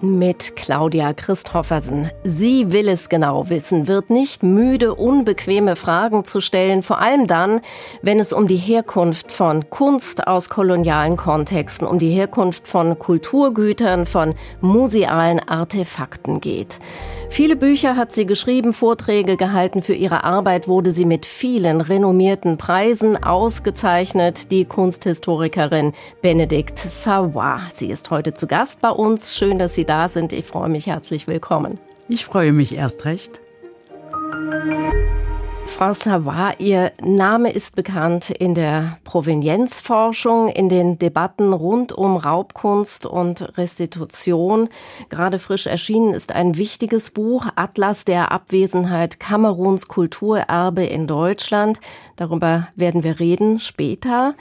Mit Claudia Christoffersen. Sie will es genau wissen, wird nicht müde, unbequeme Fragen zu stellen, vor allem dann, wenn es um die Herkunft von Kunst aus kolonialen Kontexten, um die Herkunft von Kulturgütern, von musealen Artefakten geht. Viele Bücher hat sie geschrieben, Vorträge gehalten. Für ihre Arbeit wurde sie mit vielen renommierten Preisen ausgezeichnet. Die Kunsthistorikerin Benedikt Savoy. Sie ist heute zu Gast bei uns. Schön, dass Sie da sind. Ich freue mich herzlich willkommen. Ich freue mich erst recht. Frau Savoy, Ihr Name ist bekannt in der Provenienzforschung, in den Debatten rund um Raubkunst und Restitution. Gerade frisch erschienen ist ein wichtiges Buch, Atlas der Abwesenheit Kameruns Kulturerbe in Deutschland. Darüber werden wir reden später.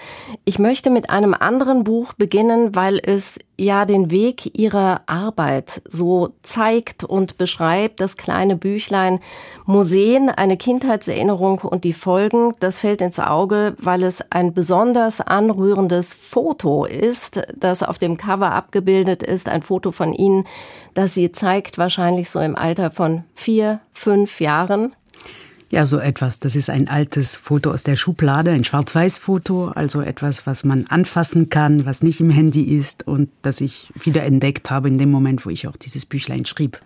Ich möchte mit einem anderen Buch beginnen, weil es ja den Weg ihrer Arbeit so zeigt und beschreibt. Das kleine Büchlein Museen, eine Kindheitserinnerung und die Folgen, das fällt ins Auge, weil es ein besonders anrührendes Foto ist, das auf dem Cover abgebildet ist. Ein Foto von Ihnen, das sie zeigt, wahrscheinlich so im Alter von vier, fünf Jahren. Ja, so etwas. Das ist ein altes Foto aus der Schublade, ein Schwarz-Weiß-Foto, also etwas, was man anfassen kann, was nicht im Handy ist und das ich wieder entdeckt habe in dem Moment, wo ich auch dieses Büchlein schrieb.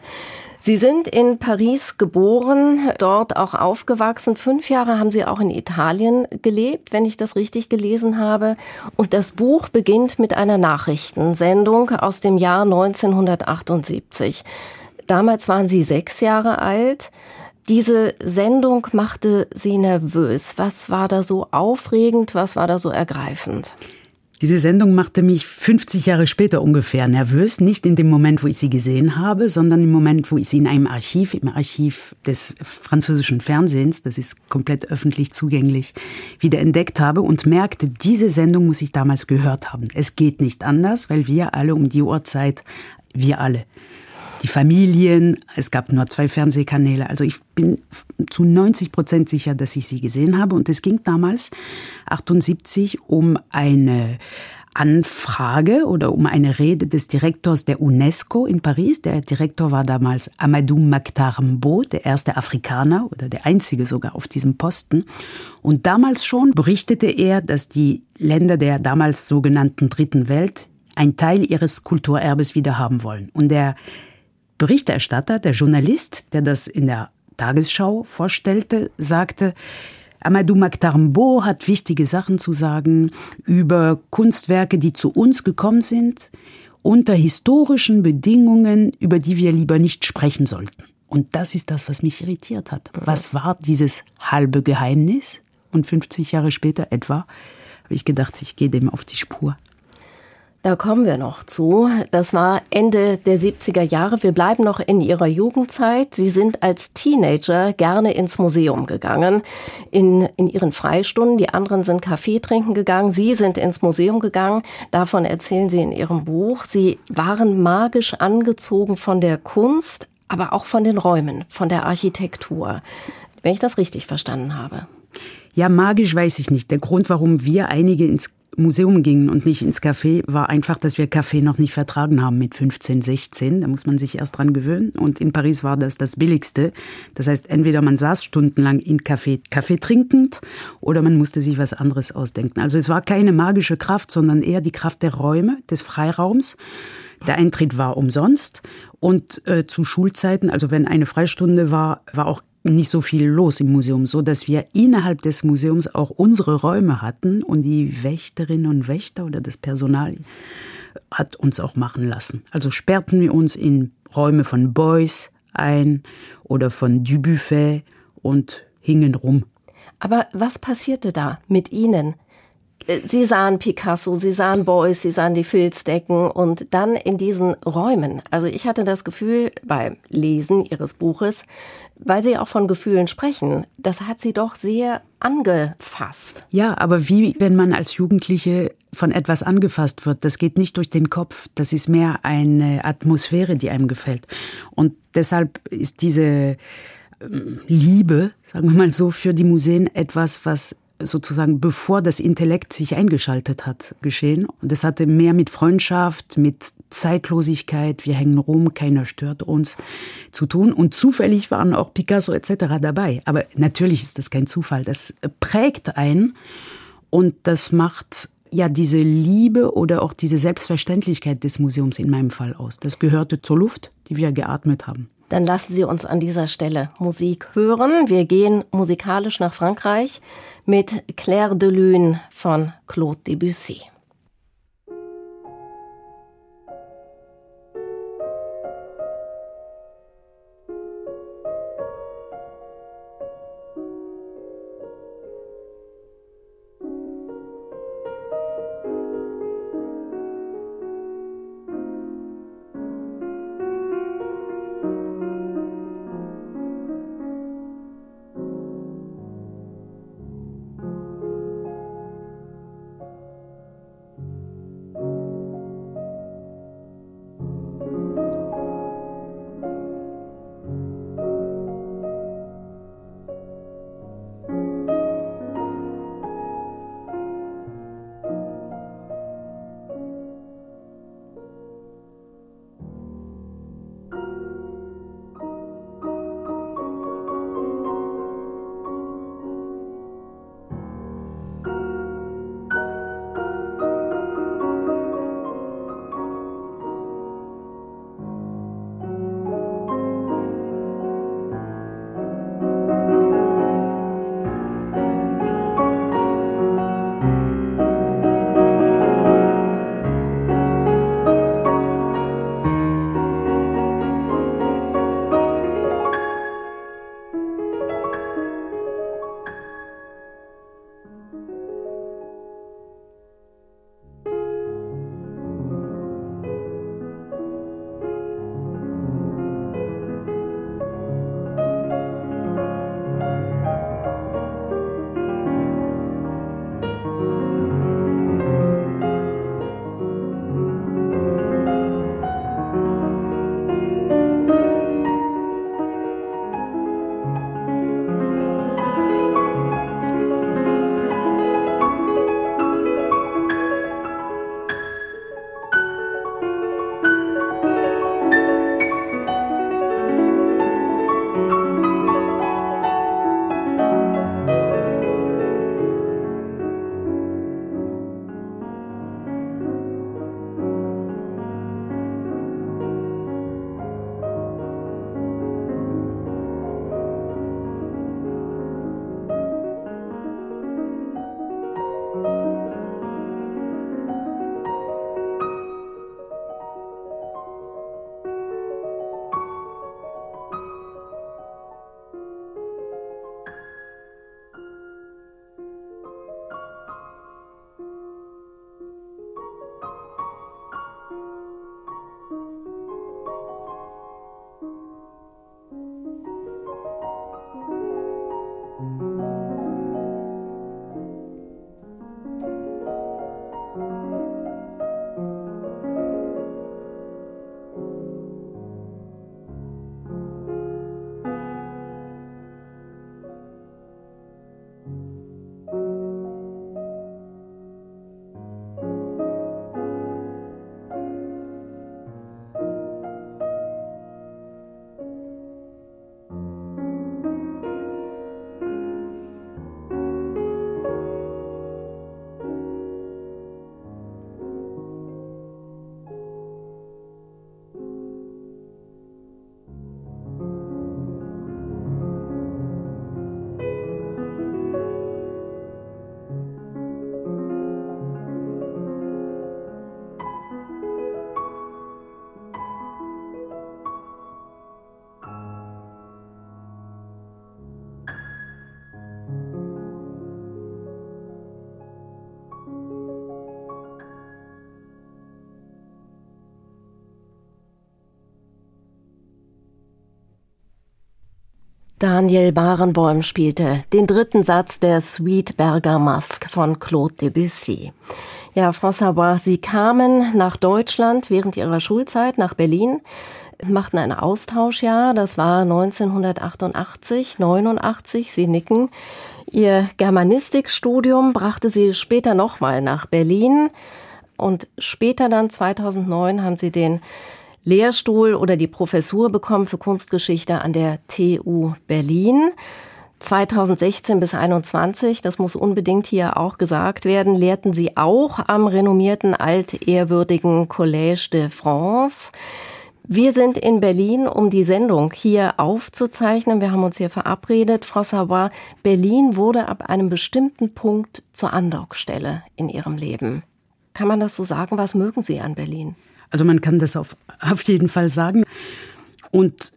Sie sind in Paris geboren, dort auch aufgewachsen. Fünf Jahre haben Sie auch in Italien gelebt, wenn ich das richtig gelesen habe. Und das Buch beginnt mit einer Nachrichtensendung aus dem Jahr 1978. Damals waren Sie sechs Jahre alt. Diese Sendung machte Sie nervös. Was war da so aufregend? Was war da so ergreifend? Diese Sendung machte mich 50 Jahre später ungefähr nervös. Nicht in dem Moment, wo ich sie gesehen habe, sondern im Moment, wo ich sie in einem Archiv, im Archiv des französischen Fernsehens, das ist komplett öffentlich zugänglich, wieder entdeckt habe und merkte, diese Sendung muss ich damals gehört haben. Es geht nicht anders, weil wir alle um die Uhrzeit, wir alle, die Familien. Es gab nur zwei Fernsehkanäle. Also ich bin zu 90 Prozent sicher, dass ich sie gesehen habe. Und es ging damals 78 um eine Anfrage oder um eine Rede des Direktors der UNESCO in Paris. Der Direktor war damals Amadou Maktar Mbo, der erste Afrikaner oder der einzige sogar auf diesem Posten. Und damals schon berichtete er, dass die Länder der damals sogenannten Dritten Welt ein Teil ihres Kulturerbes wieder haben wollen. Und der Berichterstatter, der Journalist, der das in der Tagesschau vorstellte, sagte, Amadou Maktarmbo hat wichtige Sachen zu sagen über Kunstwerke, die zu uns gekommen sind, unter historischen Bedingungen, über die wir lieber nicht sprechen sollten. Und das ist das, was mich irritiert hat. Was war dieses halbe Geheimnis? Und 50 Jahre später etwa habe ich gedacht, ich gehe dem auf die Spur. Da kommen wir noch zu. Das war Ende der 70er Jahre. Wir bleiben noch in Ihrer Jugendzeit. Sie sind als Teenager gerne ins Museum gegangen, in, in Ihren Freistunden. Die anderen sind Kaffee trinken gegangen. Sie sind ins Museum gegangen. Davon erzählen Sie in Ihrem Buch. Sie waren magisch angezogen von der Kunst, aber auch von den Räumen, von der Architektur. Wenn ich das richtig verstanden habe. Ja, magisch weiß ich nicht. Der Grund, warum wir einige ins Museum gingen und nicht ins Café, war einfach, dass wir Kaffee noch nicht vertragen haben mit 15, 16. Da muss man sich erst dran gewöhnen. Und in Paris war das das Billigste. Das heißt, entweder man saß stundenlang in Café, Kaffee trinkend, oder man musste sich was anderes ausdenken. Also es war keine magische Kraft, sondern eher die Kraft der Räume, des Freiraums. Der Eintritt war umsonst und äh, zu Schulzeiten, also wenn eine Freistunde war, war auch nicht so viel los im Museum, so dass wir innerhalb des Museums auch unsere Räume hatten und die Wächterinnen und Wächter oder das Personal hat uns auch machen lassen. Also sperrten wir uns in Räume von Beuys ein oder von Dubuffet und hingen rum. Aber was passierte da mit Ihnen? Sie sahen Picasso, Sie sahen Beuys, Sie sahen die Filzdecken und dann in diesen Räumen. Also ich hatte das Gefühl beim Lesen Ihres Buches, weil Sie auch von Gefühlen sprechen, das hat Sie doch sehr angefasst. Ja, aber wie wenn man als Jugendliche von etwas angefasst wird, das geht nicht durch den Kopf, das ist mehr eine Atmosphäre, die einem gefällt. Und deshalb ist diese ähm, Liebe, sagen wir mal so, für die Museen etwas, was sozusagen bevor das Intellekt sich eingeschaltet hat, geschehen. Und das hatte mehr mit Freundschaft, mit Zeitlosigkeit, wir hängen rum, keiner stört uns zu tun. Und zufällig waren auch Picasso etc. dabei. Aber natürlich ist das kein Zufall. Das prägt ein und das macht ja diese Liebe oder auch diese Selbstverständlichkeit des Museums in meinem Fall aus. Das gehörte zur Luft, die wir geatmet haben. Dann lassen Sie uns an dieser Stelle Musik hören. Wir gehen musikalisch nach Frankreich mit Claire de Lune von Claude Debussy. Daniel Barenboim spielte den dritten Satz der Suite Bergamasque von Claude Debussy. Ja, François Bois, Sie kamen nach Deutschland während Ihrer Schulzeit nach Berlin, machten ein Austauschjahr, das war 1988, 89, Sie nicken. Ihr Germanistikstudium brachte Sie später nochmal nach Berlin und später dann 2009 haben Sie den Lehrstuhl oder die Professur bekommen für Kunstgeschichte an der TU Berlin. 2016 bis 2021, das muss unbedingt hier auch gesagt werden, lehrten Sie auch am renommierten altehrwürdigen Collège de France. Wir sind in Berlin, um die Sendung hier aufzuzeichnen. Wir haben uns hier verabredet. Frau Savoy, Berlin wurde ab einem bestimmten Punkt zur Andockstelle in Ihrem Leben. Kann man das so sagen? Was mögen Sie an Berlin? Also man kann das auf, auf jeden Fall sagen. Und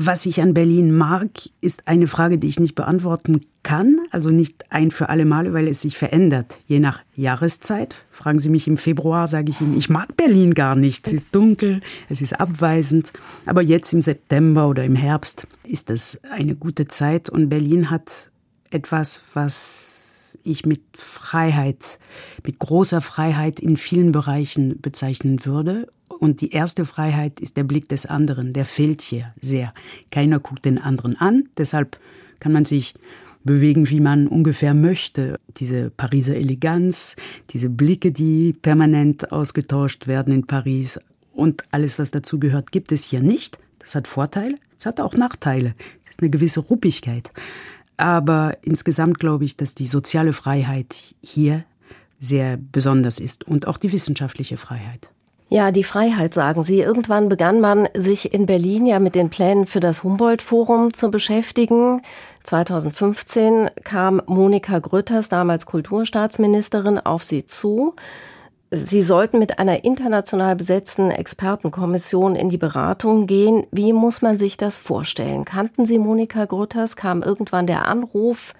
was ich an Berlin mag, ist eine Frage, die ich nicht beantworten kann, also nicht ein für alle Male, weil es sich verändert, je nach Jahreszeit. Fragen Sie mich im Februar, sage ich Ihnen, ich mag Berlin gar nicht. Es ist dunkel, es ist abweisend. Aber jetzt im September oder im Herbst ist das eine gute Zeit und Berlin hat etwas, was ich mit Freiheit, mit großer Freiheit in vielen Bereichen bezeichnen würde und die erste Freiheit ist der Blick des anderen. Der fehlt hier sehr. Keiner guckt den anderen an. Deshalb kann man sich bewegen, wie man ungefähr möchte. Diese Pariser Eleganz, diese Blicke, die permanent ausgetauscht werden in Paris und alles, was dazu gehört, gibt es hier nicht. Das hat Vorteile, es hat auch Nachteile. Es ist eine gewisse Ruppigkeit. Aber insgesamt glaube ich, dass die soziale Freiheit hier sehr besonders ist und auch die wissenschaftliche Freiheit. Ja, die Freiheit, sagen Sie. Irgendwann begann man sich in Berlin ja mit den Plänen für das Humboldt-Forum zu beschäftigen. 2015 kam Monika Grütters, damals Kulturstaatsministerin, auf Sie zu. Sie sollten mit einer international besetzten Expertenkommission in die Beratung gehen. Wie muss man sich das vorstellen? Kannten Sie Monika Grütters? Kam irgendwann der Anruf?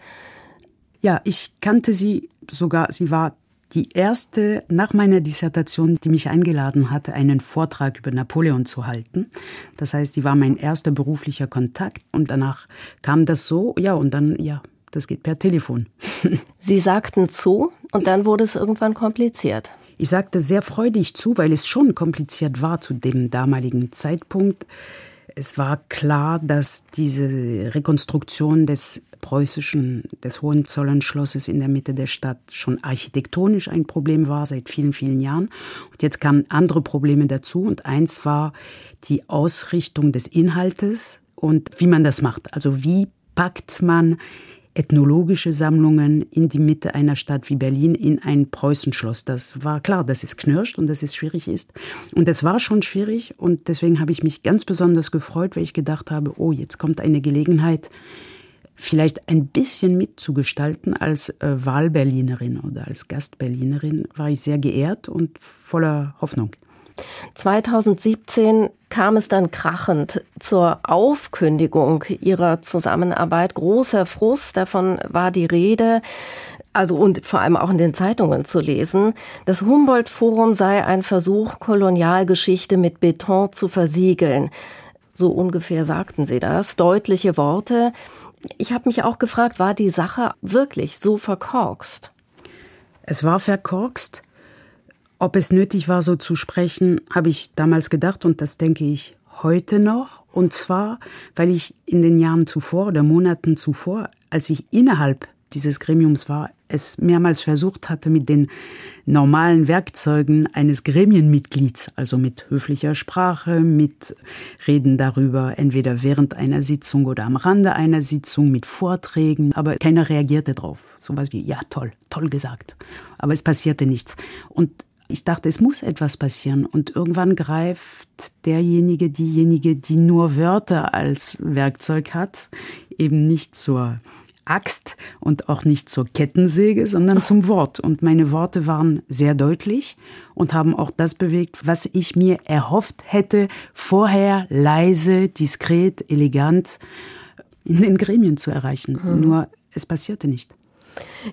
Ja, ich kannte sie sogar. Sie war die erste nach meiner Dissertation, die mich eingeladen hatte, einen Vortrag über Napoleon zu halten. Das heißt, die war mein erster beruflicher Kontakt und danach kam das so, ja, und dann, ja, das geht per Telefon. Sie sagten zu und dann wurde es irgendwann kompliziert. Ich sagte sehr freudig zu, weil es schon kompliziert war zu dem damaligen Zeitpunkt. Es war klar, dass diese Rekonstruktion des preußischen, des Hohenzollernschlosses in der Mitte der Stadt schon architektonisch ein Problem war seit vielen, vielen Jahren. Und jetzt kamen andere Probleme dazu. Und eins war die Ausrichtung des Inhaltes und wie man das macht. Also wie packt man ethnologische Sammlungen in die Mitte einer Stadt wie Berlin in ein Preußenschloss. Das war klar, dass es knirscht und dass es schwierig ist. Und es war schon schwierig und deswegen habe ich mich ganz besonders gefreut, weil ich gedacht habe, oh, jetzt kommt eine Gelegenheit, vielleicht ein bisschen mitzugestalten als äh, Wahlberlinerin oder als Gastberlinerin, war ich sehr geehrt und voller Hoffnung. 2017 kam es dann krachend zur Aufkündigung ihrer Zusammenarbeit. Großer Frust, davon war die Rede. Also und vor allem auch in den Zeitungen zu lesen. Das Humboldt-Forum sei ein Versuch, Kolonialgeschichte mit Beton zu versiegeln. So ungefähr sagten sie das. Deutliche Worte. Ich habe mich auch gefragt, war die Sache wirklich so verkorkst? Es war verkorkst. Ob es nötig war, so zu sprechen, habe ich damals gedacht und das denke ich heute noch. Und zwar, weil ich in den Jahren zuvor oder Monaten zuvor, als ich innerhalb dieses Gremiums war, es mehrmals versucht hatte, mit den normalen Werkzeugen eines Gremienmitglieds, also mit höflicher Sprache, mit Reden darüber, entweder während einer Sitzung oder am Rande einer Sitzung, mit Vorträgen, aber keiner reagierte drauf. So was wie, ja, toll, toll gesagt. Aber es passierte nichts. Und ich dachte, es muss etwas passieren. Und irgendwann greift derjenige, diejenige, die nur Wörter als Werkzeug hat, eben nicht zur Axt und auch nicht zur Kettensäge, sondern zum Wort. Und meine Worte waren sehr deutlich und haben auch das bewegt, was ich mir erhofft hätte, vorher leise, diskret, elegant in den Gremien zu erreichen. Mhm. Nur es passierte nicht.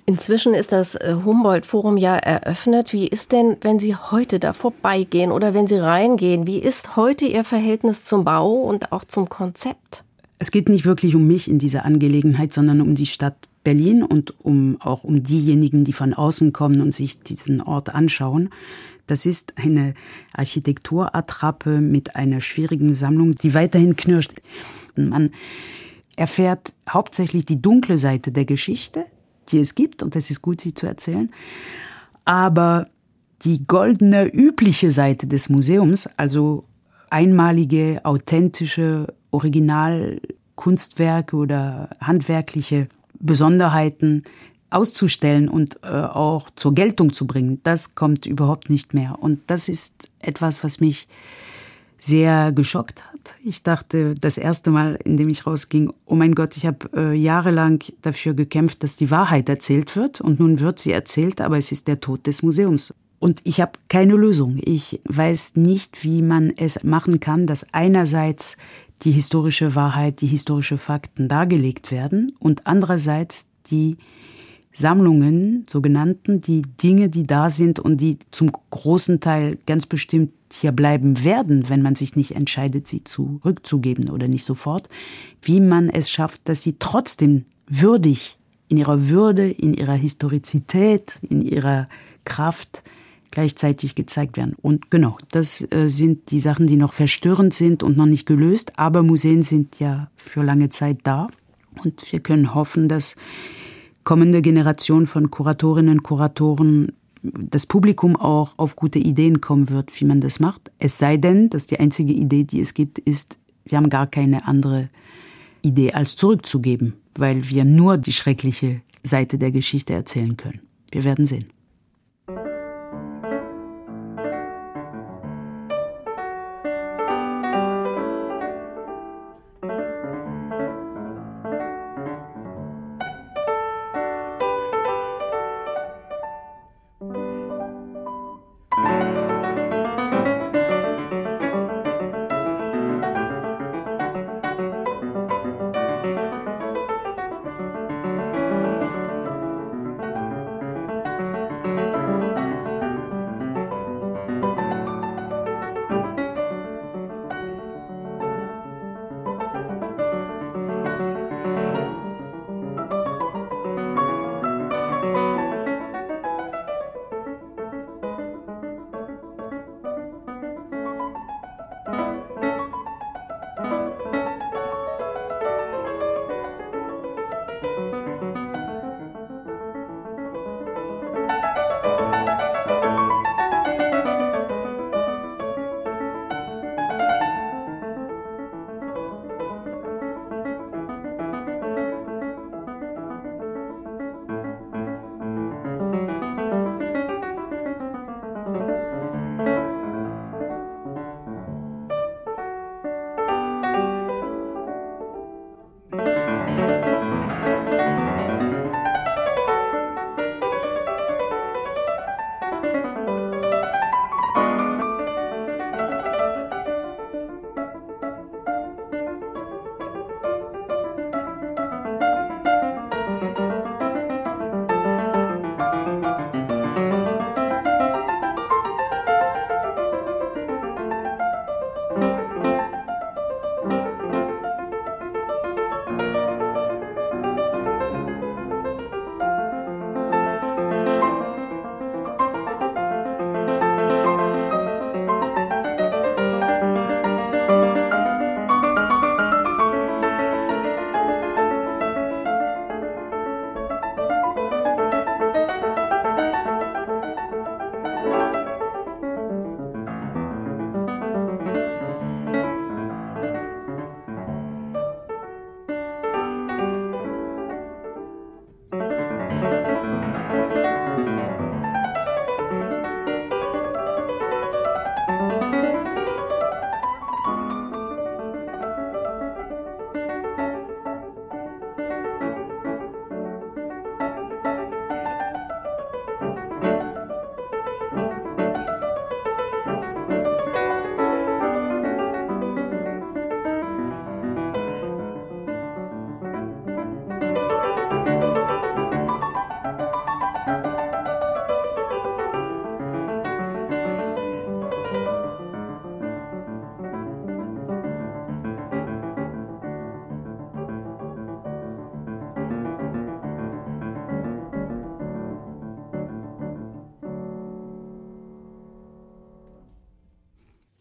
Inzwischen ist das äh, Humboldt-Forum ja eröffnet. Wie ist denn, wenn Sie heute da vorbeigehen oder wenn Sie reingehen, wie ist heute Ihr Verhältnis zum Bau und auch zum Konzept? Es geht nicht wirklich um mich in dieser Angelegenheit, sondern um die Stadt Berlin und um auch um diejenigen, die von außen kommen und sich diesen Ort anschauen. Das ist eine Architekturattrappe mit einer schwierigen Sammlung, die weiterhin knirscht. Man erfährt hauptsächlich die dunkle Seite der Geschichte, die es gibt und es ist gut, sie zu erzählen. Aber die goldene, übliche Seite des Museums, also einmalige, authentische, Originalkunstwerke oder handwerkliche Besonderheiten auszustellen und äh, auch zur Geltung zu bringen, das kommt überhaupt nicht mehr. Und das ist etwas, was mich sehr geschockt hat. Ich dachte das erste Mal, in dem ich rausging, oh mein Gott, ich habe äh, jahrelang dafür gekämpft, dass die Wahrheit erzählt wird und nun wird sie erzählt, aber es ist der Tod des Museums. Und ich habe keine Lösung. Ich weiß nicht, wie man es machen kann, dass einerseits die historische Wahrheit, die historische Fakten dargelegt werden und andererseits die Sammlungen, sogenannten, die Dinge, die da sind und die zum großen Teil ganz bestimmt hier bleiben werden, wenn man sich nicht entscheidet, sie zurückzugeben oder nicht sofort, wie man es schafft, dass sie trotzdem würdig in ihrer Würde, in ihrer Historizität, in ihrer Kraft gleichzeitig gezeigt werden. Und genau, das äh, sind die Sachen, die noch verstörend sind und noch nicht gelöst, aber Museen sind ja für lange Zeit da und wir können hoffen, dass kommende Generation von Kuratorinnen und Kuratoren das Publikum auch auf gute Ideen kommen wird, wie man das macht. Es sei denn, dass die einzige Idee, die es gibt, ist, wir haben gar keine andere Idee als zurückzugeben, weil wir nur die schreckliche Seite der Geschichte erzählen können. Wir werden sehen.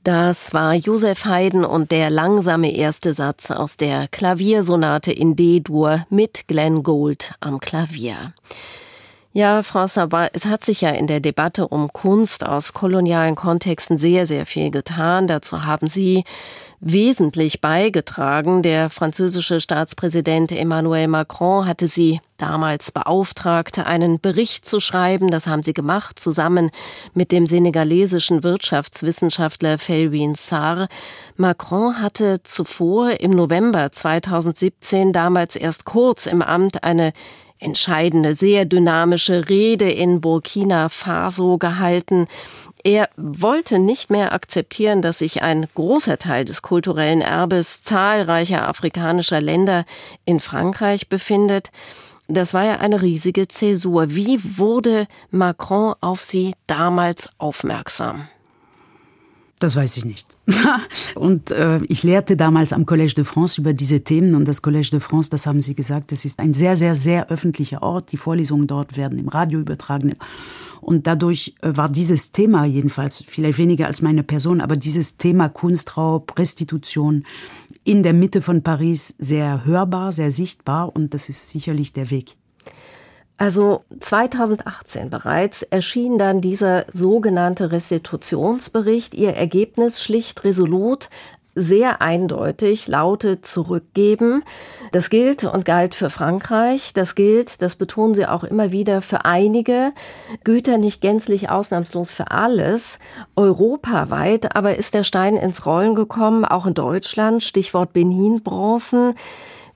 Das war Josef Haydn und der langsame erste Satz aus der Klaviersonate in D-Dur mit Glenn Gould am Klavier. Ja, Frau Sabat, es hat sich ja in der Debatte um Kunst aus kolonialen Kontexten sehr, sehr viel getan. Dazu haben Sie wesentlich beigetragen. Der französische Staatspräsident Emmanuel Macron hatte sie damals beauftragt, einen Bericht zu schreiben. Das haben sie gemacht, zusammen mit dem senegalesischen Wirtschaftswissenschaftler Felwin Sarr. Macron hatte zuvor im November 2017 damals erst kurz im Amt eine entscheidende, sehr dynamische Rede in Burkina Faso gehalten. Er wollte nicht mehr akzeptieren, dass sich ein großer Teil des kulturellen Erbes zahlreicher afrikanischer Länder in Frankreich befindet. Das war ja eine riesige Zäsur. Wie wurde Macron auf sie damals aufmerksam? Das weiß ich nicht. und äh, ich lehrte damals am Collège de France über diese Themen und das Collège de France, das haben Sie gesagt, das ist ein sehr, sehr, sehr öffentlicher Ort. Die Vorlesungen dort werden im Radio übertragen. Und dadurch äh, war dieses Thema jedenfalls, vielleicht weniger als meine Person, aber dieses Thema Kunstraub, Restitution in der Mitte von Paris sehr hörbar, sehr sichtbar und das ist sicherlich der Weg. Also 2018 bereits erschien dann dieser sogenannte Restitutionsbericht. Ihr Ergebnis schlicht resolut sehr eindeutig lautet zurückgeben. Das gilt und galt für Frankreich. Das gilt, das betonen sie auch immer wieder, für einige Güter, nicht gänzlich ausnahmslos für alles. Europaweit aber ist der Stein ins Rollen gekommen, auch in Deutschland. Stichwort Benin-Bronzen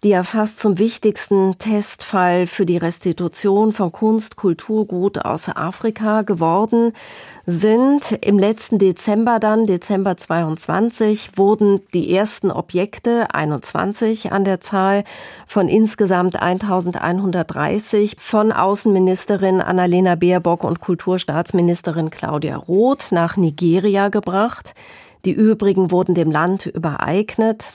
die ja fast zum wichtigsten Testfall für die Restitution von Kunst, Kulturgut aus Afrika geworden sind. Im letzten Dezember dann, Dezember 22, wurden die ersten Objekte, 21 an der Zahl, von insgesamt 1130 von Außenministerin Annalena Baerbock und Kulturstaatsministerin Claudia Roth nach Nigeria gebracht. Die übrigen wurden dem Land übereignet.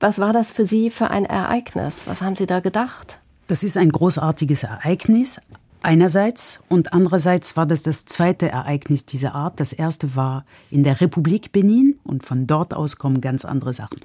Was war das für Sie für ein Ereignis? Was haben Sie da gedacht? Das ist ein großartiges Ereignis. Einerseits und andererseits war das das zweite Ereignis dieser Art. Das erste war in der Republik Benin und von dort aus kommen ganz andere Sachen.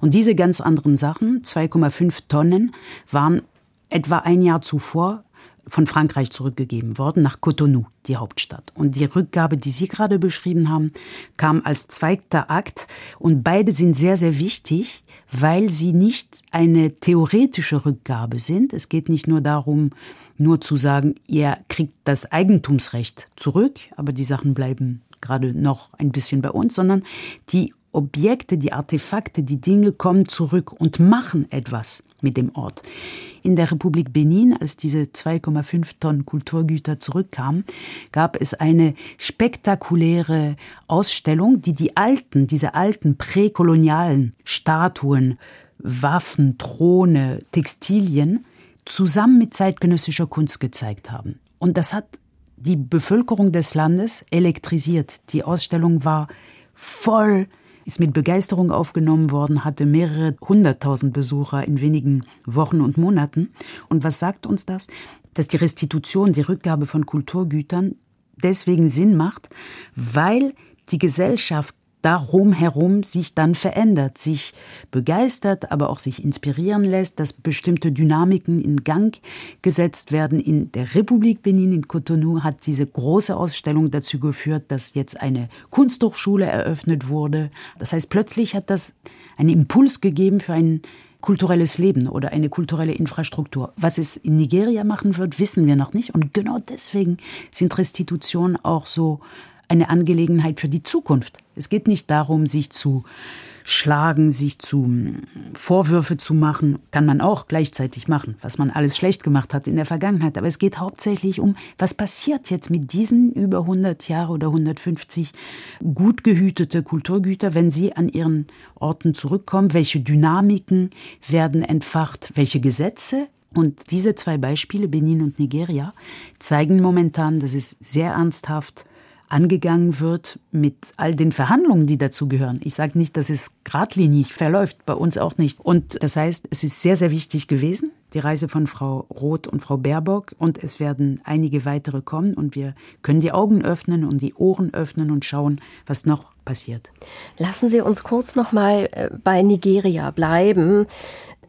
Und diese ganz anderen Sachen, 2,5 Tonnen, waren etwa ein Jahr zuvor von Frankreich zurückgegeben worden nach Cotonou, die Hauptstadt. Und die Rückgabe, die Sie gerade beschrieben haben, kam als zweiter Akt. Und beide sind sehr, sehr wichtig, weil sie nicht eine theoretische Rückgabe sind. Es geht nicht nur darum, nur zu sagen, ihr kriegt das Eigentumsrecht zurück, aber die Sachen bleiben gerade noch ein bisschen bei uns, sondern die Objekte, die Artefakte, die Dinge kommen zurück und machen etwas mit dem Ort. In der Republik Benin, als diese 2,5 Tonnen Kulturgüter zurückkamen, gab es eine spektakuläre Ausstellung, die die alten, diese alten präkolonialen Statuen, Waffen, Throne, Textilien zusammen mit zeitgenössischer Kunst gezeigt haben. Und das hat die Bevölkerung des Landes elektrisiert. Die Ausstellung war voll ist mit Begeisterung aufgenommen worden, hatte mehrere hunderttausend Besucher in wenigen Wochen und Monaten. Und was sagt uns das? Dass die Restitution, die Rückgabe von Kulturgütern deswegen Sinn macht, weil die Gesellschaft darum herum sich dann verändert, sich begeistert, aber auch sich inspirieren lässt, dass bestimmte Dynamiken in Gang gesetzt werden. In der Republik Benin in Cotonou hat diese große Ausstellung dazu geführt, dass jetzt eine Kunsthochschule eröffnet wurde. Das heißt, plötzlich hat das einen Impuls gegeben für ein kulturelles Leben oder eine kulturelle Infrastruktur. Was es in Nigeria machen wird, wissen wir noch nicht. Und genau deswegen sind Restitutionen auch so eine Angelegenheit für die Zukunft. Es geht nicht darum, sich zu schlagen, sich zu Vorwürfe zu machen, kann man auch gleichzeitig machen, was man alles schlecht gemacht hat in der Vergangenheit. Aber es geht hauptsächlich um, was passiert jetzt mit diesen über 100 Jahre oder 150 gut gehütete Kulturgüter, wenn sie an ihren Orten zurückkommen? Welche Dynamiken werden entfacht? Welche Gesetze und diese zwei Beispiele, Benin und Nigeria, zeigen momentan, dass es sehr ernsthaft angegangen wird mit all den Verhandlungen, die dazugehören. Ich sage nicht, dass es geradlinig verläuft, bei uns auch nicht. Und das heißt, es ist sehr, sehr wichtig gewesen, die Reise von Frau Roth und Frau Baerbock. Und es werden einige weitere kommen. Und wir können die Augen öffnen und die Ohren öffnen und schauen, was noch passiert. Lassen Sie uns kurz noch mal äh, bei Nigeria bleiben.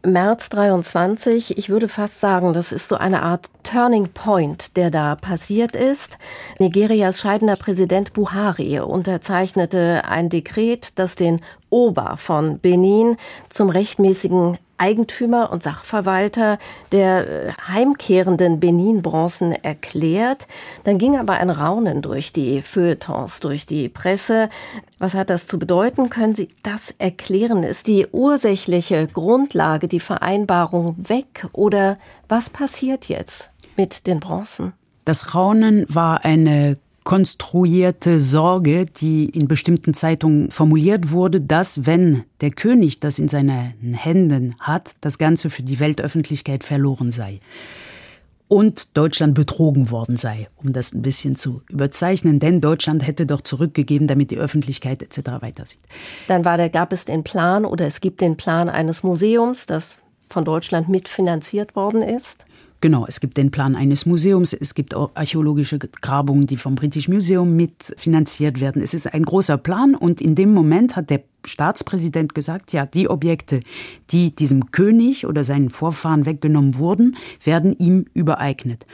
März 23. Ich würde fast sagen, das ist so eine Art Turning Point, der da passiert ist. Nigerias scheidender Präsident Buhari unterzeichnete ein Dekret, das den Ober von Benin zum rechtmäßigen Eigentümer und Sachverwalter der äh, heimkehrenden Benin-Bronzen erklärt. Dann ging aber ein Raunen durch die Feuilletons, durch die Presse. Was hat das zu bedeuten? Können Sie das erklären? Ist die ursächliche Grundlage, die Vereinbarung weg oder was passiert jetzt mit den Bronzen? Das Raunen war eine konstruierte Sorge, die in bestimmten Zeitungen formuliert wurde, dass wenn der König das in seinen Händen hat, das Ganze für die Weltöffentlichkeit verloren sei und Deutschland betrogen worden sei, um das ein bisschen zu überzeichnen, denn Deutschland hätte doch zurückgegeben, damit die Öffentlichkeit etc. weitersieht. Dann war der, gab es den Plan oder es gibt den Plan eines Museums, das von Deutschland mitfinanziert worden ist. Genau, es gibt den Plan eines Museums, es gibt auch archäologische Grabungen, die vom British Museum mitfinanziert werden. Es ist ein großer Plan und in dem Moment hat der Staatspräsident gesagt, ja, die Objekte, die diesem König oder seinen Vorfahren weggenommen wurden, werden ihm übereignet.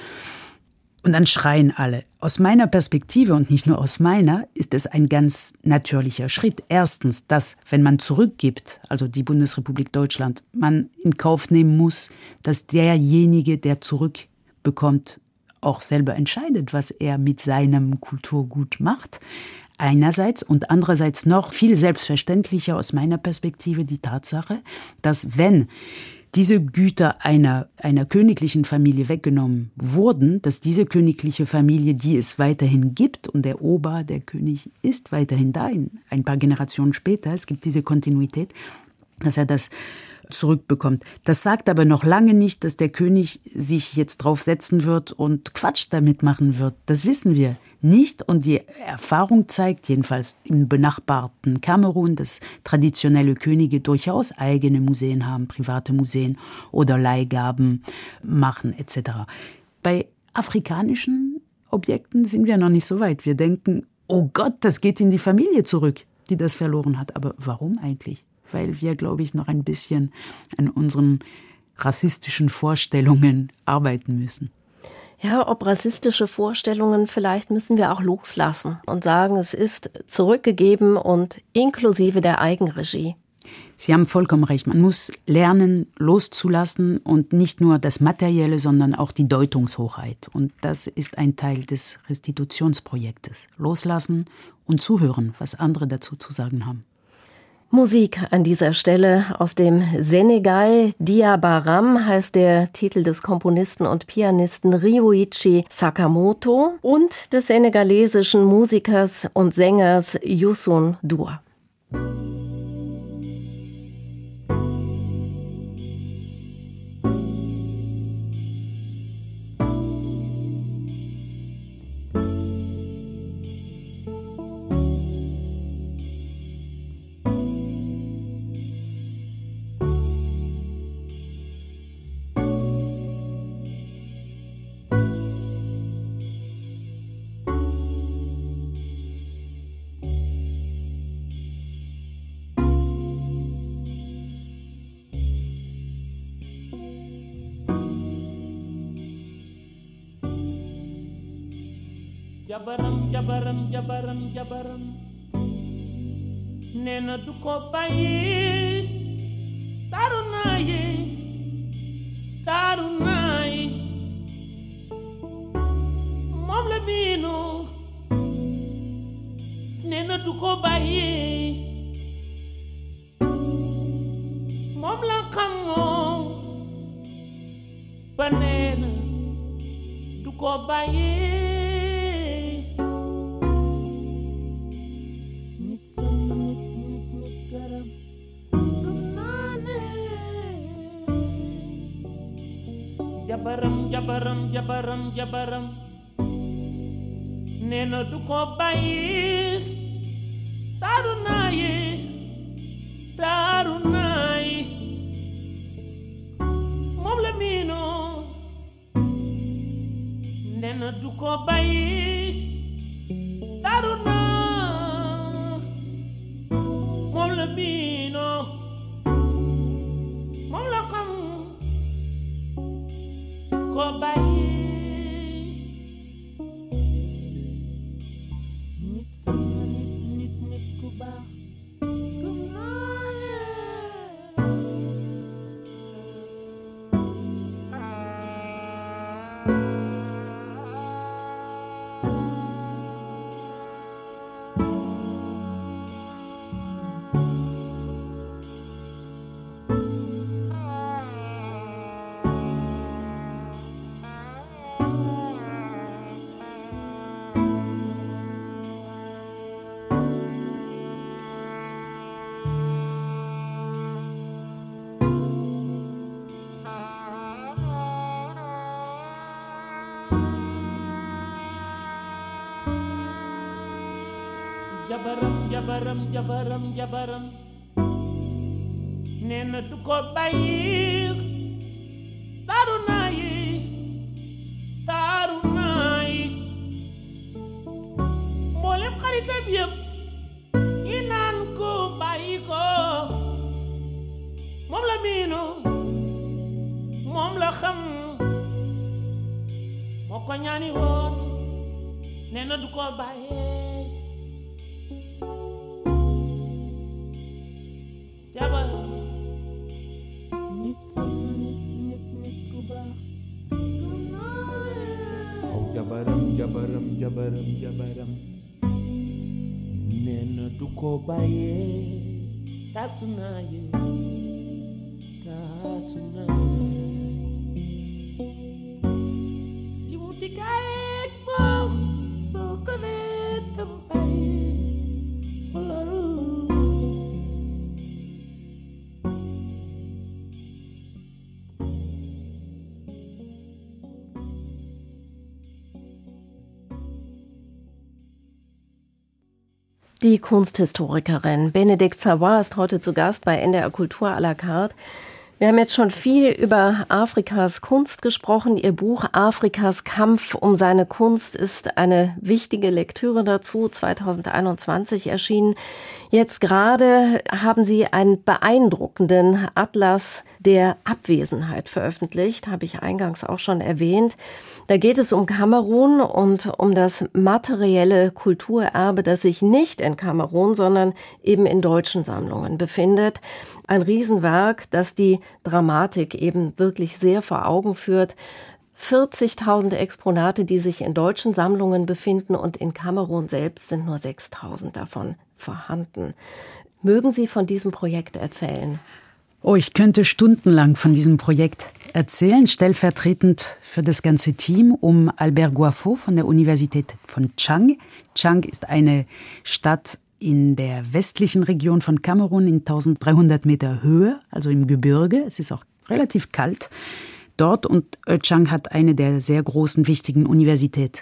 Und dann schreien alle. Aus meiner Perspektive und nicht nur aus meiner ist es ein ganz natürlicher Schritt. Erstens, dass, wenn man zurückgibt, also die Bundesrepublik Deutschland, man in Kauf nehmen muss, dass derjenige, der zurückbekommt, auch selber entscheidet, was er mit seinem Kulturgut macht. Einerseits und andererseits noch viel selbstverständlicher aus meiner Perspektive die Tatsache, dass wenn diese Güter einer, einer königlichen Familie weggenommen wurden, dass diese königliche Familie, die es weiterhin gibt, und der Ober, der König, ist weiterhin da, ein paar Generationen später, es gibt diese Kontinuität, dass er das zurückbekommt. Das sagt aber noch lange nicht, dass der König sich jetzt draufsetzen wird und Quatsch damit machen wird. Das wissen wir nicht. Und die Erfahrung zeigt, jedenfalls im benachbarten Kamerun, dass traditionelle Könige durchaus eigene Museen haben, private Museen oder Leihgaben machen etc. Bei afrikanischen Objekten sind wir noch nicht so weit. Wir denken, oh Gott, das geht in die Familie zurück, die das verloren hat. Aber warum eigentlich? Weil wir, glaube ich, noch ein bisschen an unseren rassistischen Vorstellungen arbeiten müssen. Ja, ob rassistische Vorstellungen, vielleicht müssen wir auch loslassen und sagen, es ist zurückgegeben und inklusive der Eigenregie. Sie haben vollkommen recht. Man muss lernen, loszulassen und nicht nur das Materielle, sondern auch die Deutungshochheit. Und das ist ein Teil des Restitutionsprojektes. Loslassen und zuhören, was andere dazu zu sagen haben. Musik an dieser Stelle aus dem Senegal. Diabaram heißt der Titel des Komponisten und Pianisten Ryuichi Sakamoto und des senegalesischen Musikers und Sängers Yusun Dur. Jabaram jabaram jabaram jabaram. Nee na du ko bàyyi taaru naa yi taaru naa yi moom la miinu nee na du ko bàyyi moom la xamoo ba du jabaram jabaram jabaram. Nee na du ko bàyyi taaru naa yi la miinoo nee du ko bàyyi jabaram jabaram jabaram jabaram. Nee na du ko bàyyi taaru naa yi taaru naa yi mboolem ko bàyyi ko moom la miinu moom la xam moo ko ñaani woon du ko bàyyee kobaye tatsunaye tatsunaye Die Kunsthistorikerin Benedikt Savoy ist heute zu Gast bei NDR Kultur à la carte. Wir haben jetzt schon viel über Afrikas Kunst gesprochen. Ihr Buch Afrikas Kampf um seine Kunst ist eine wichtige Lektüre dazu, 2021 erschienen. Jetzt gerade haben Sie einen beeindruckenden Atlas der Abwesenheit veröffentlicht, habe ich eingangs auch schon erwähnt. Da geht es um Kamerun und um das materielle Kulturerbe, das sich nicht in Kamerun, sondern eben in deutschen Sammlungen befindet. Ein Riesenwerk, das die Dramatik eben wirklich sehr vor Augen führt. 40.000 Exponate, die sich in deutschen Sammlungen befinden und in Kamerun selbst sind nur 6.000 davon vorhanden. Mögen Sie von diesem Projekt erzählen? Oh, ich könnte stundenlang von diesem Projekt erzählen, stellvertretend für das ganze Team um Albert Guafo von der Universität von Chang. Chang ist eine Stadt in der westlichen Region von Kamerun in 1300 Meter Höhe, also im Gebirge. Es ist auch relativ kalt dort und Chang hat eine der sehr großen, wichtigen Universitäten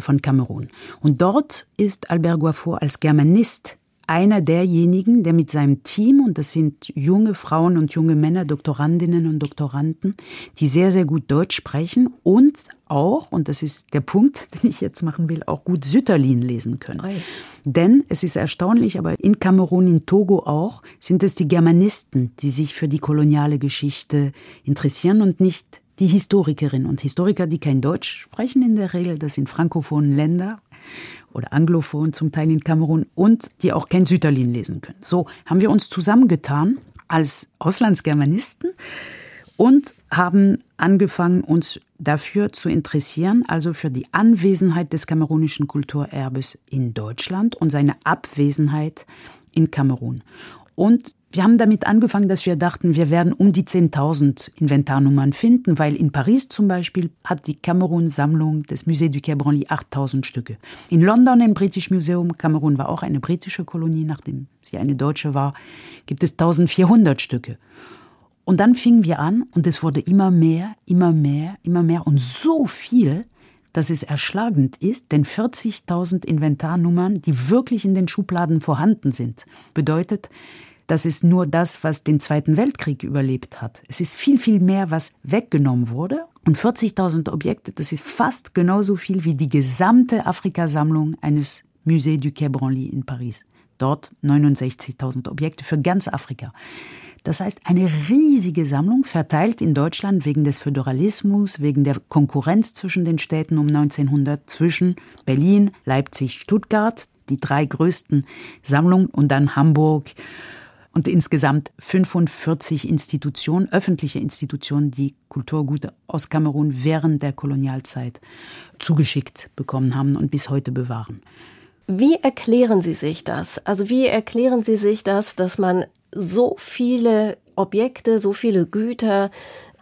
von Kamerun. Und dort ist Albert Guafo als Germanist einer derjenigen, der mit seinem Team, und das sind junge Frauen und junge Männer, Doktorandinnen und Doktoranden, die sehr, sehr gut Deutsch sprechen und auch, und das ist der Punkt, den ich jetzt machen will, auch gut Sütterlin lesen können. Oi. Denn es ist erstaunlich, aber in Kamerun, in Togo auch, sind es die Germanisten, die sich für die koloniale Geschichte interessieren und nicht die Historikerinnen und Historiker, die kein Deutsch sprechen in der Regel, das sind frankophonen Länder oder anglophon zum Teil in Kamerun und die auch kein Sütterlin lesen können. So haben wir uns zusammengetan als Auslandsgermanisten und haben angefangen, uns dafür zu interessieren, also für die Anwesenheit des kamerunischen Kulturerbes in Deutschland und seine Abwesenheit in Kamerun. Und wir haben damit angefangen, dass wir dachten, wir werden um die 10.000 Inventarnummern finden, weil in Paris zum Beispiel hat die Kamerun-Sammlung des Musée du Quai Branly 8.000 Stücke. In London im British Museum, Kamerun war auch eine britische Kolonie, nachdem sie eine deutsche war, gibt es 1.400 Stücke. Und dann fingen wir an und es wurde immer mehr, immer mehr, immer mehr und so viel, dass es erschlagend ist, denn 40.000 Inventarnummern, die wirklich in den Schubladen vorhanden sind, bedeutet, das ist nur das, was den Zweiten Weltkrieg überlebt hat. Es ist viel, viel mehr, was weggenommen wurde. Und 40.000 Objekte, das ist fast genauso viel wie die gesamte Afrikasammlung eines Musée du Quai Branly in Paris. Dort 69.000 Objekte für ganz Afrika. Das heißt, eine riesige Sammlung verteilt in Deutschland wegen des Föderalismus, wegen der Konkurrenz zwischen den Städten um 1900 zwischen Berlin, Leipzig, Stuttgart, die drei größten Sammlungen und dann Hamburg und insgesamt 45 Institutionen, öffentliche Institutionen, die Kulturgüter aus Kamerun während der Kolonialzeit zugeschickt bekommen haben und bis heute bewahren. Wie erklären Sie sich das? Also wie erklären Sie sich das, dass man so viele Objekte, so viele Güter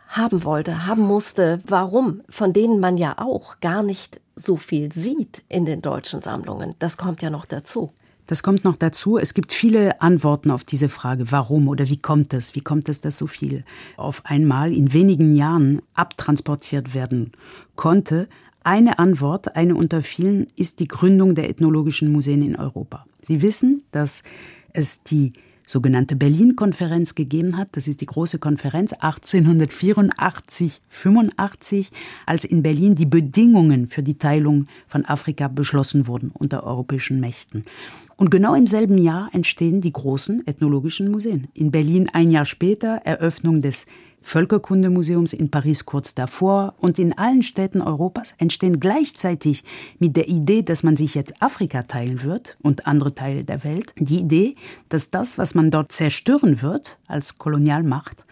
haben wollte, haben musste? Warum? Von denen man ja auch gar nicht so viel sieht in den deutschen Sammlungen. Das kommt ja noch dazu. Das kommt noch dazu. Es gibt viele Antworten auf diese Frage, warum oder wie kommt es? Wie kommt es, dass so viel auf einmal in wenigen Jahren abtransportiert werden konnte? Eine Antwort, eine unter vielen, ist die Gründung der ethnologischen Museen in Europa. Sie wissen, dass es die sogenannte Berlin-Konferenz gegeben hat. Das ist die große Konferenz 1884, 85, als in Berlin die Bedingungen für die Teilung von Afrika beschlossen wurden unter europäischen Mächten. Und genau im selben Jahr entstehen die großen ethnologischen Museen. In Berlin ein Jahr später Eröffnung des Völkerkundemuseums in Paris kurz davor und in allen Städten Europas entstehen gleichzeitig mit der Idee, dass man sich jetzt Afrika teilen wird und andere Teile der Welt, die Idee, dass das, was man dort zerstören wird als Kolonialmacht,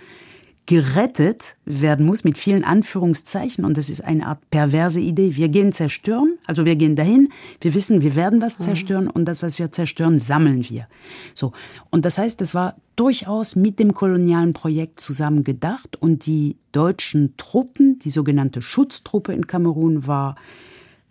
gerettet werden muss mit vielen Anführungszeichen und das ist eine Art perverse Idee. Wir gehen zerstören, also wir gehen dahin, wir wissen, wir werden was mhm. zerstören und das, was wir zerstören, sammeln wir. So. Und das heißt, das war durchaus mit dem kolonialen Projekt zusammen gedacht und die deutschen Truppen, die sogenannte Schutztruppe in Kamerun war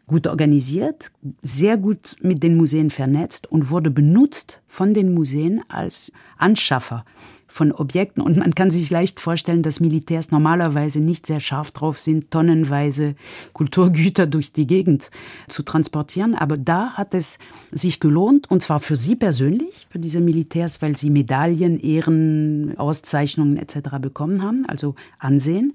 gut organisiert, sehr gut mit den Museen vernetzt und wurde benutzt von den Museen als Anschaffer von Objekten. Und man kann sich leicht vorstellen, dass Militärs normalerweise nicht sehr scharf drauf sind, tonnenweise Kulturgüter durch die Gegend zu transportieren. Aber da hat es sich gelohnt, und zwar für sie persönlich, für diese Militärs, weil sie Medaillen, Ehren, Auszeichnungen etc. bekommen haben, also Ansehen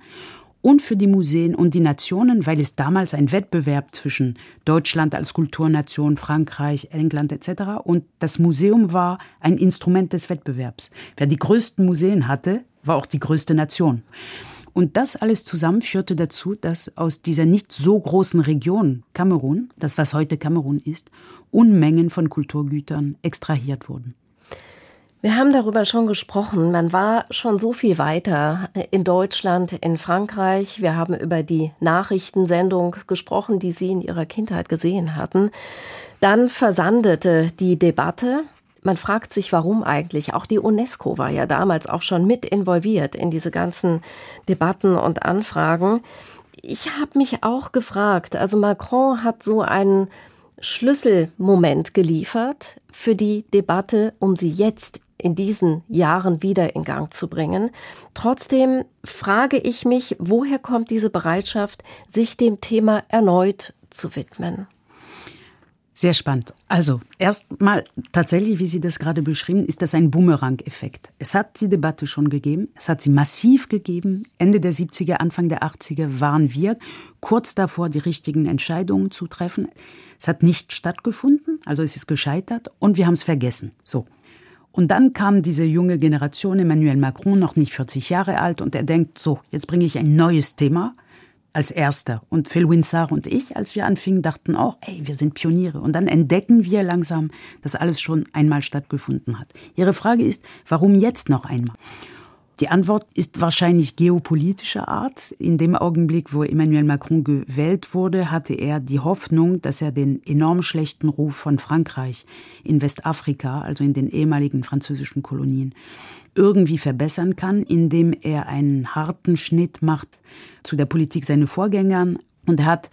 und für die Museen und die Nationen, weil es damals ein Wettbewerb zwischen Deutschland als Kulturnation, Frankreich, England etc. und das Museum war ein Instrument des Wettbewerbs. Wer die größten Museen hatte, war auch die größte Nation. Und das alles zusammen führte dazu, dass aus dieser nicht so großen Region Kamerun, das was heute Kamerun ist, Unmengen von Kulturgütern extrahiert wurden. Wir haben darüber schon gesprochen. Man war schon so viel weiter in Deutschland, in Frankreich. Wir haben über die Nachrichtensendung gesprochen, die Sie in Ihrer Kindheit gesehen hatten. Dann versandete die Debatte. Man fragt sich, warum eigentlich. Auch die UNESCO war ja damals auch schon mit involviert in diese ganzen Debatten und Anfragen. Ich habe mich auch gefragt, also Macron hat so einen Schlüsselmoment geliefert für die Debatte, um sie jetzt in diesen Jahren wieder in Gang zu bringen. Trotzdem frage ich mich, woher kommt diese Bereitschaft, sich dem Thema erneut zu widmen? Sehr spannend. Also, erstmal tatsächlich, wie Sie das gerade beschrieben, ist das ein Boomerang-Effekt. Es hat die Debatte schon gegeben. Es hat sie massiv gegeben. Ende der 70er, Anfang der 80er waren wir kurz davor, die richtigen Entscheidungen zu treffen. Es hat nicht stattgefunden, also es ist gescheitert und wir haben es vergessen. So. Und dann kam diese junge Generation, Emmanuel Macron, noch nicht 40 Jahre alt, und er denkt, so, jetzt bringe ich ein neues Thema als erster. Und Phil Winsar und ich, als wir anfingen, dachten auch, ey, wir sind Pioniere. Und dann entdecken wir langsam, dass alles schon einmal stattgefunden hat. Ihre Frage ist, warum jetzt noch einmal? Die Antwort ist wahrscheinlich geopolitischer Art. In dem Augenblick, wo Emmanuel Macron gewählt wurde, hatte er die Hoffnung, dass er den enorm schlechten Ruf von Frankreich in Westafrika, also in den ehemaligen französischen Kolonien, irgendwie verbessern kann, indem er einen harten Schnitt macht zu der Politik seiner Vorgängern. Und hat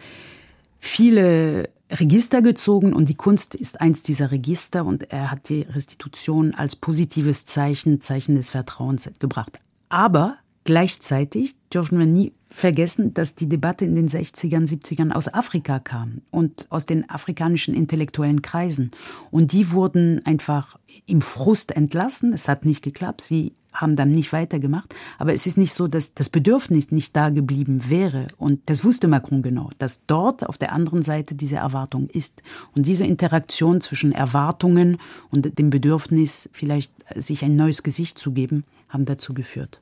viele Register gezogen und die Kunst ist eins dieser Register und er hat die Restitution als positives Zeichen, Zeichen des Vertrauens gebracht. Aber Gleichzeitig dürfen wir nie vergessen, dass die Debatte in den 60ern, 70ern aus Afrika kam und aus den afrikanischen intellektuellen Kreisen. Und die wurden einfach im Frust entlassen. Es hat nicht geklappt. Sie haben dann nicht weitergemacht. Aber es ist nicht so, dass das Bedürfnis nicht da geblieben wäre. Und das wusste Macron genau, dass dort auf der anderen Seite diese Erwartung ist. Und diese Interaktion zwischen Erwartungen und dem Bedürfnis, vielleicht sich ein neues Gesicht zu geben, haben dazu geführt.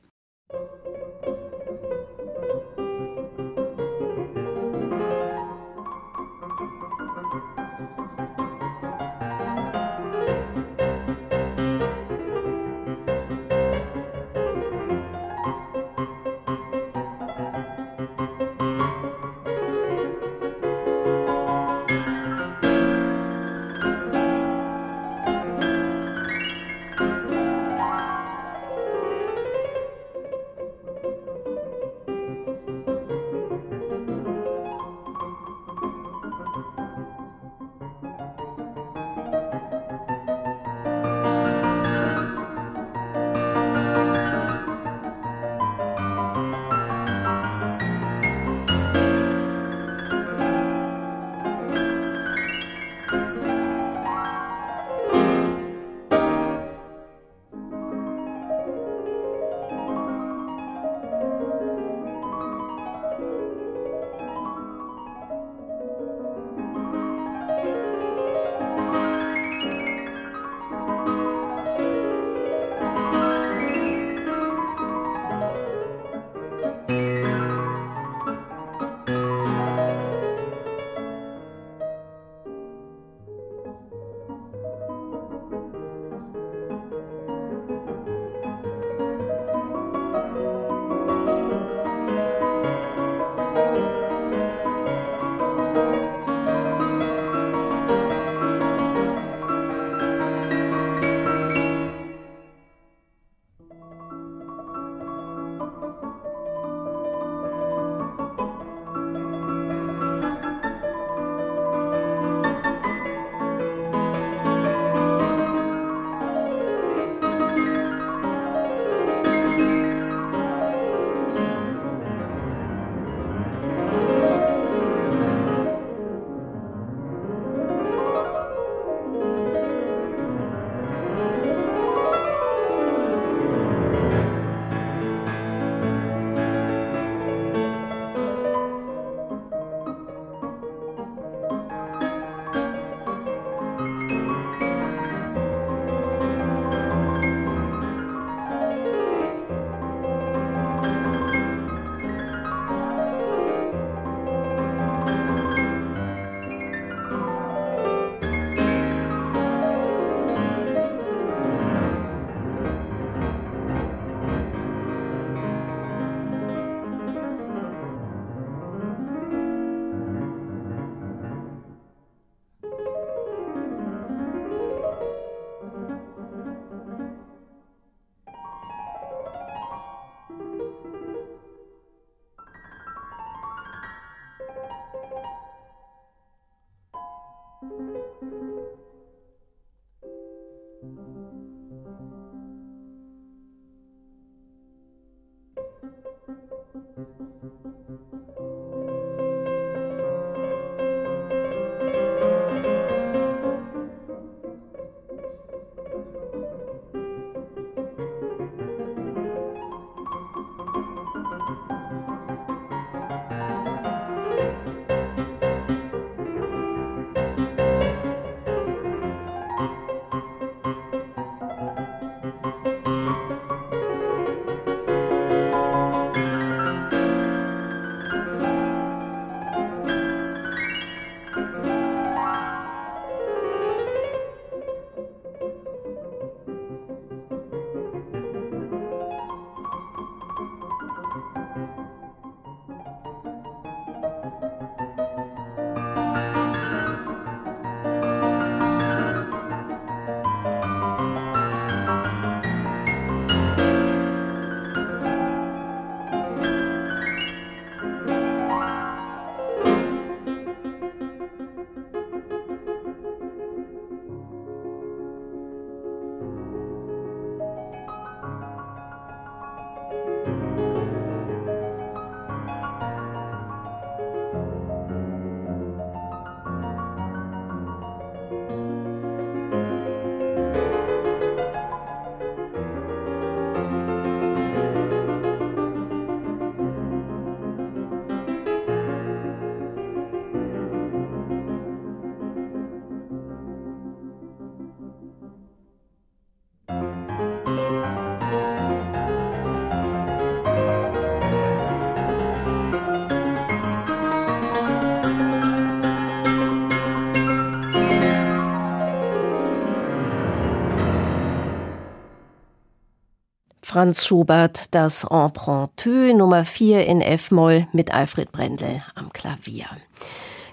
Franz Schubert, das Empruntu Nummer 4 in F-Moll mit Alfred Brendel am Klavier.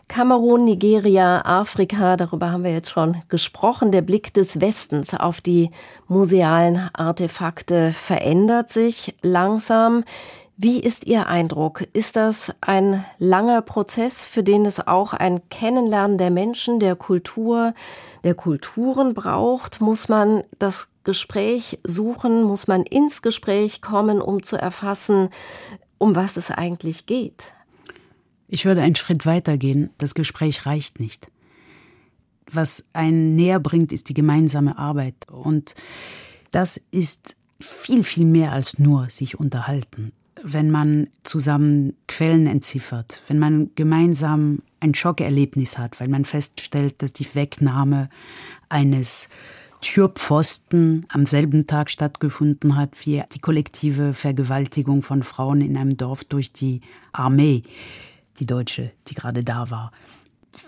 Kamerun, Nigeria, Afrika, darüber haben wir jetzt schon gesprochen. Der Blick des Westens auf die musealen Artefakte verändert sich langsam. Wie ist Ihr Eindruck? Ist das ein langer Prozess, für den es auch ein Kennenlernen der Menschen, der Kultur, der Kulturen braucht? Muss man das Gespräch suchen? Muss man ins Gespräch kommen, um zu erfassen, um was es eigentlich geht? Ich würde einen Schritt weiter gehen. Das Gespräch reicht nicht. Was einen näher bringt, ist die gemeinsame Arbeit. Und das ist viel, viel mehr als nur sich unterhalten wenn man zusammen Quellen entziffert, wenn man gemeinsam ein Schockerlebnis hat, weil man feststellt, dass die Wegnahme eines Türpfosten am selben Tag stattgefunden hat wie die kollektive Vergewaltigung von Frauen in einem Dorf durch die Armee, die deutsche, die gerade da war.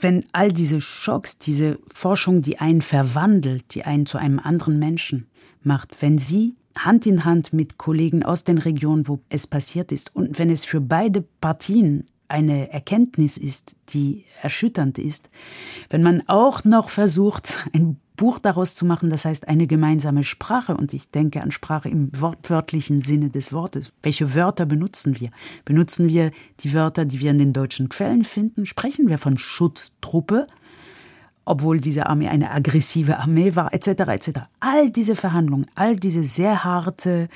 Wenn all diese Schocks, diese Forschung, die einen verwandelt, die einen zu einem anderen Menschen macht, wenn sie Hand in Hand mit Kollegen aus den Regionen, wo es passiert ist. Und wenn es für beide Partien eine Erkenntnis ist, die erschütternd ist, wenn man auch noch versucht, ein Buch daraus zu machen, das heißt eine gemeinsame Sprache, und ich denke an Sprache im wortwörtlichen Sinne des Wortes. Welche Wörter benutzen wir? Benutzen wir die Wörter, die wir in den deutschen Quellen finden? Sprechen wir von Schutztruppe? Obwohl diese Armee eine aggressive Armee war, etc. etc. All diese Verhandlungen, all diese sehr harte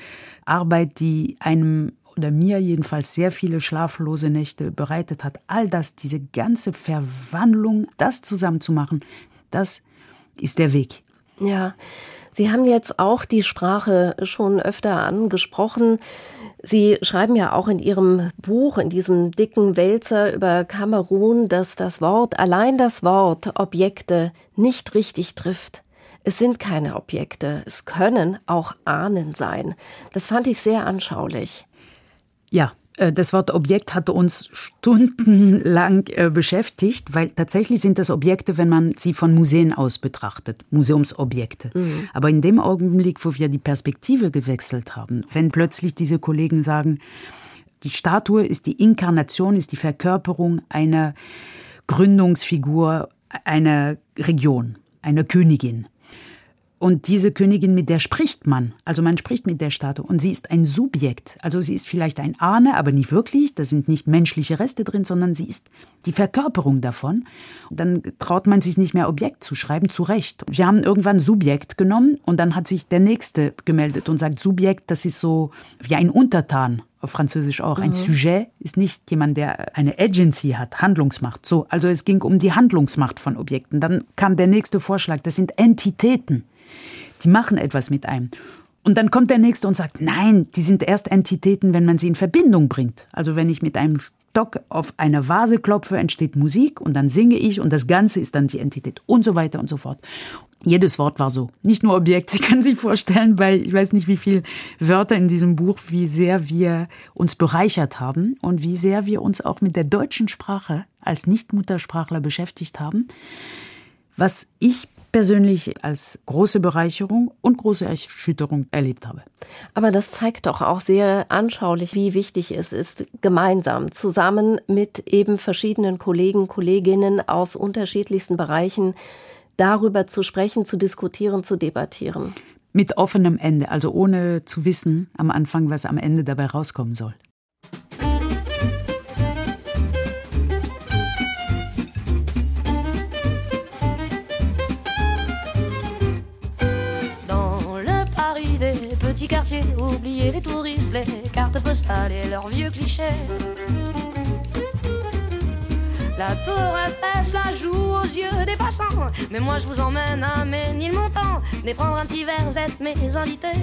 Arbeit, die einem oder mir jedenfalls sehr viele schlaflose Nächte bereitet hat, all das, diese ganze Verwandlung, das zusammenzumachen, das ist der Weg. Ja, Sie haben jetzt auch die Sprache schon öfter angesprochen. Sie schreiben ja auch in Ihrem Buch, in diesem dicken Wälzer über Kamerun, dass das Wort, allein das Wort Objekte nicht richtig trifft. Es sind keine Objekte, es können auch Ahnen sein. Das fand ich sehr anschaulich. Ja, das Wort Objekt hatte uns stundenlang äh, beschäftigt, weil tatsächlich sind das Objekte, wenn man sie von Museen aus betrachtet, Museumsobjekte. Mhm. Aber in dem Augenblick, wo wir die Perspektive gewechselt haben, wenn plötzlich diese Kollegen sagen, die Statue ist die Inkarnation, ist die Verkörperung einer Gründungsfigur einer Region, einer Königin. Und diese Königin, mit der spricht man. Also man spricht mit der Statue. Und sie ist ein Subjekt. Also sie ist vielleicht ein Ahne, aber nicht wirklich. Da sind nicht menschliche Reste drin, sondern sie ist die Verkörperung davon. Und dann traut man sich nicht mehr Objekt zu schreiben, zu Recht. Wir haben irgendwann Subjekt genommen und dann hat sich der Nächste gemeldet und sagt, Subjekt, das ist so wie ein Untertan auf Französisch auch. Mhm. Ein Sujet ist nicht jemand, der eine Agency hat, Handlungsmacht. So, also es ging um die Handlungsmacht von Objekten. Dann kam der nächste Vorschlag, das sind Entitäten die machen etwas mit einem. Und dann kommt der Nächste und sagt, nein, die sind erst Entitäten, wenn man sie in Verbindung bringt. Also wenn ich mit einem Stock auf eine Vase klopfe, entsteht Musik und dann singe ich und das Ganze ist dann die Entität und so weiter und so fort. Jedes Wort war so. Nicht nur Objekt. Sie können sich vorstellen, bei ich weiß nicht wie viele Wörter in diesem Buch, wie sehr wir uns bereichert haben und wie sehr wir uns auch mit der deutschen Sprache als Nichtmuttersprachler beschäftigt haben. Was ich persönlich als große Bereicherung und große Erschütterung erlebt habe. Aber das zeigt doch auch sehr anschaulich, wie wichtig es ist, gemeinsam, zusammen mit eben verschiedenen Kollegen, Kolleginnen aus unterschiedlichsten Bereichen darüber zu sprechen, zu diskutieren, zu debattieren. Mit offenem Ende, also ohne zu wissen am Anfang, was am Ende dabei rauskommen soll. Quartier, oubliez les touristes, les cartes postales et leurs vieux clichés. La tour Eiffel la joue aux yeux des passants. Mais moi je vous emmène à Ménilmontant, et prendre un petit verre, êtes mes invités.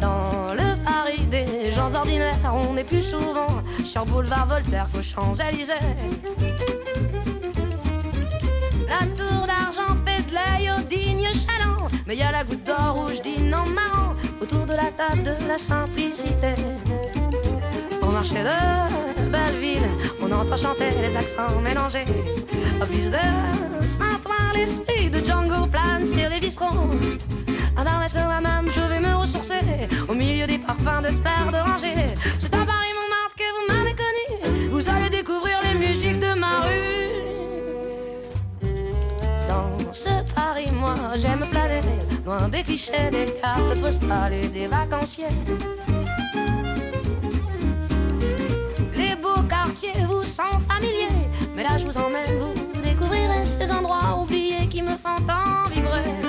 Dans le Paris des gens ordinaires, on est plus souvent sur boulevard Voltaire qu'aux Champs-Élysées. La tour d'argent fait de l'œil au digne chaland. Mais y a la goutte d'or rouge dîne en marrant autour de la table de la simplicité. Au marché de Belleville, on entend chanter les accents mélangés. Au bus de Saint-Ouen, l'esprit de Django plane sur les. Alors sur la même, je vais me ressourcer au milieu des parfums de fleurs d'oranger. C'est à Paris Montmartre que vous m'avez connu. Vous allez découvrir les musiques de ma rue. Dans ce Paris, moi j'aime des clichés, des cartes postales et des vacanciers. Les beaux quartiers vous sont familiers, mais là je vous emmène, vous découvrirez ces endroits oubliés qui me font tant vibrer.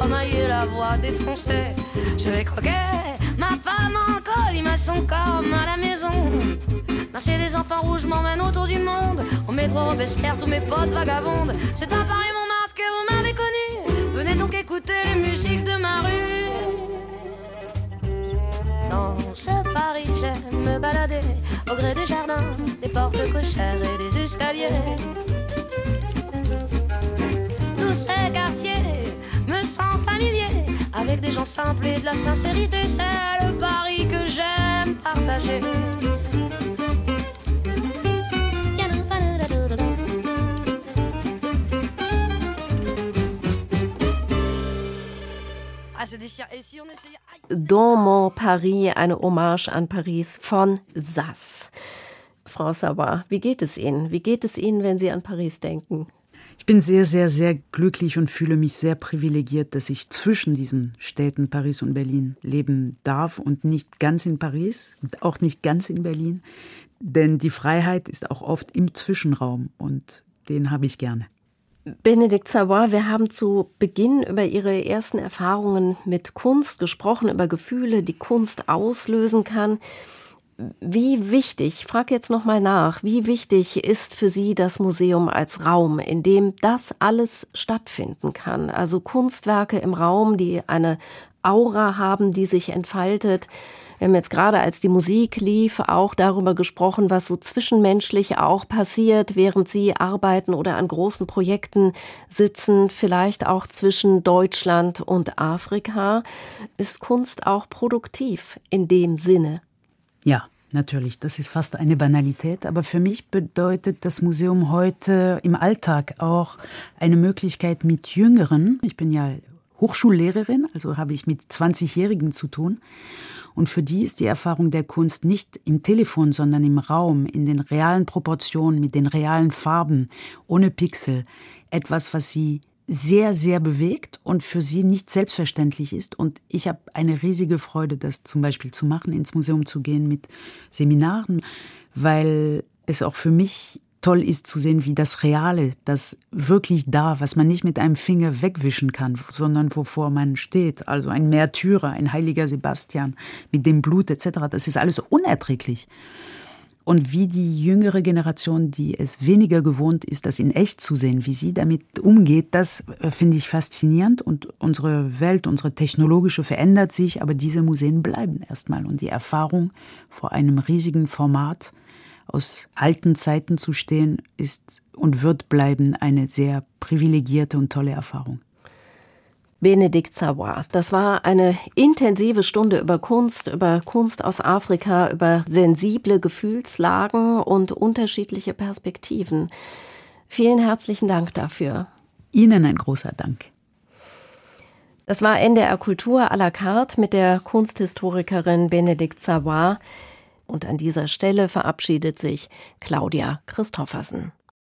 Des mailles la voix défoncée, je vais croquer ma femme en colimaçon comme à la maison. Marcher des enfants rouges m'emmène autour du monde. Au métro Robespierre, tous mes potes vagabondes. C'est à Paris Montmartre que vous m'avez connu. Venez donc écouter les musiques de ma rue. Dans ce Paris, j'aime me balader au gré des jardins, des portes cochères et des escaliers. Tous ces quartiers avec des gens simples et de la sincérité. C'est le Paris que j'aime partager. Ah, mon Paris, eine Hommage an Paris von Sass. Frau Sabat, wie geht es Ihnen? Wie geht es Ihnen, wenn Sie an Paris denken? Ich bin sehr, sehr, sehr glücklich und fühle mich sehr privilegiert, dass ich zwischen diesen Städten Paris und Berlin leben darf und nicht ganz in Paris und auch nicht ganz in Berlin. Denn die Freiheit ist auch oft im Zwischenraum und den habe ich gerne. Benedikt Savoy, wir haben zu Beginn über Ihre ersten Erfahrungen mit Kunst gesprochen, über Gefühle, die Kunst auslösen kann. Wie wichtig, ich frage jetzt nochmal nach, wie wichtig ist für Sie das Museum als Raum, in dem das alles stattfinden kann? Also Kunstwerke im Raum, die eine Aura haben, die sich entfaltet. Wir haben jetzt gerade, als die Musik lief, auch darüber gesprochen, was so zwischenmenschlich auch passiert, während Sie arbeiten oder an großen Projekten sitzen, vielleicht auch zwischen Deutschland und Afrika. Ist Kunst auch produktiv in dem Sinne? Ja, natürlich, das ist fast eine Banalität, aber für mich bedeutet das Museum heute im Alltag auch eine Möglichkeit mit Jüngeren, ich bin ja Hochschullehrerin, also habe ich mit 20-Jährigen zu tun, und für die ist die Erfahrung der Kunst nicht im Telefon, sondern im Raum, in den realen Proportionen, mit den realen Farben, ohne Pixel, etwas, was sie sehr, sehr bewegt und für sie nicht selbstverständlich ist. Und ich habe eine riesige Freude, das zum Beispiel zu machen, ins Museum zu gehen mit Seminaren, weil es auch für mich toll ist zu sehen, wie das Reale, das wirklich da, was man nicht mit einem Finger wegwischen kann, sondern wovor man steht, also ein Märtyrer, ein heiliger Sebastian mit dem Blut etc., das ist alles unerträglich. Und wie die jüngere Generation, die es weniger gewohnt ist, das in echt zu sehen, wie sie damit umgeht, das äh, finde ich faszinierend. Und unsere Welt, unsere technologische verändert sich, aber diese Museen bleiben erstmal. Und die Erfahrung vor einem riesigen Format aus alten Zeiten zu stehen, ist und wird bleiben eine sehr privilegierte und tolle Erfahrung. Benedikt Savoy. Das war eine intensive Stunde über Kunst, über Kunst aus Afrika, über sensible Gefühlslagen und unterschiedliche Perspektiven. Vielen herzlichen Dank dafür. Ihnen ein großer Dank. Das war NDR Kultur à la carte mit der Kunsthistorikerin Benedikt Savoy. Und an dieser Stelle verabschiedet sich Claudia Christoffersen.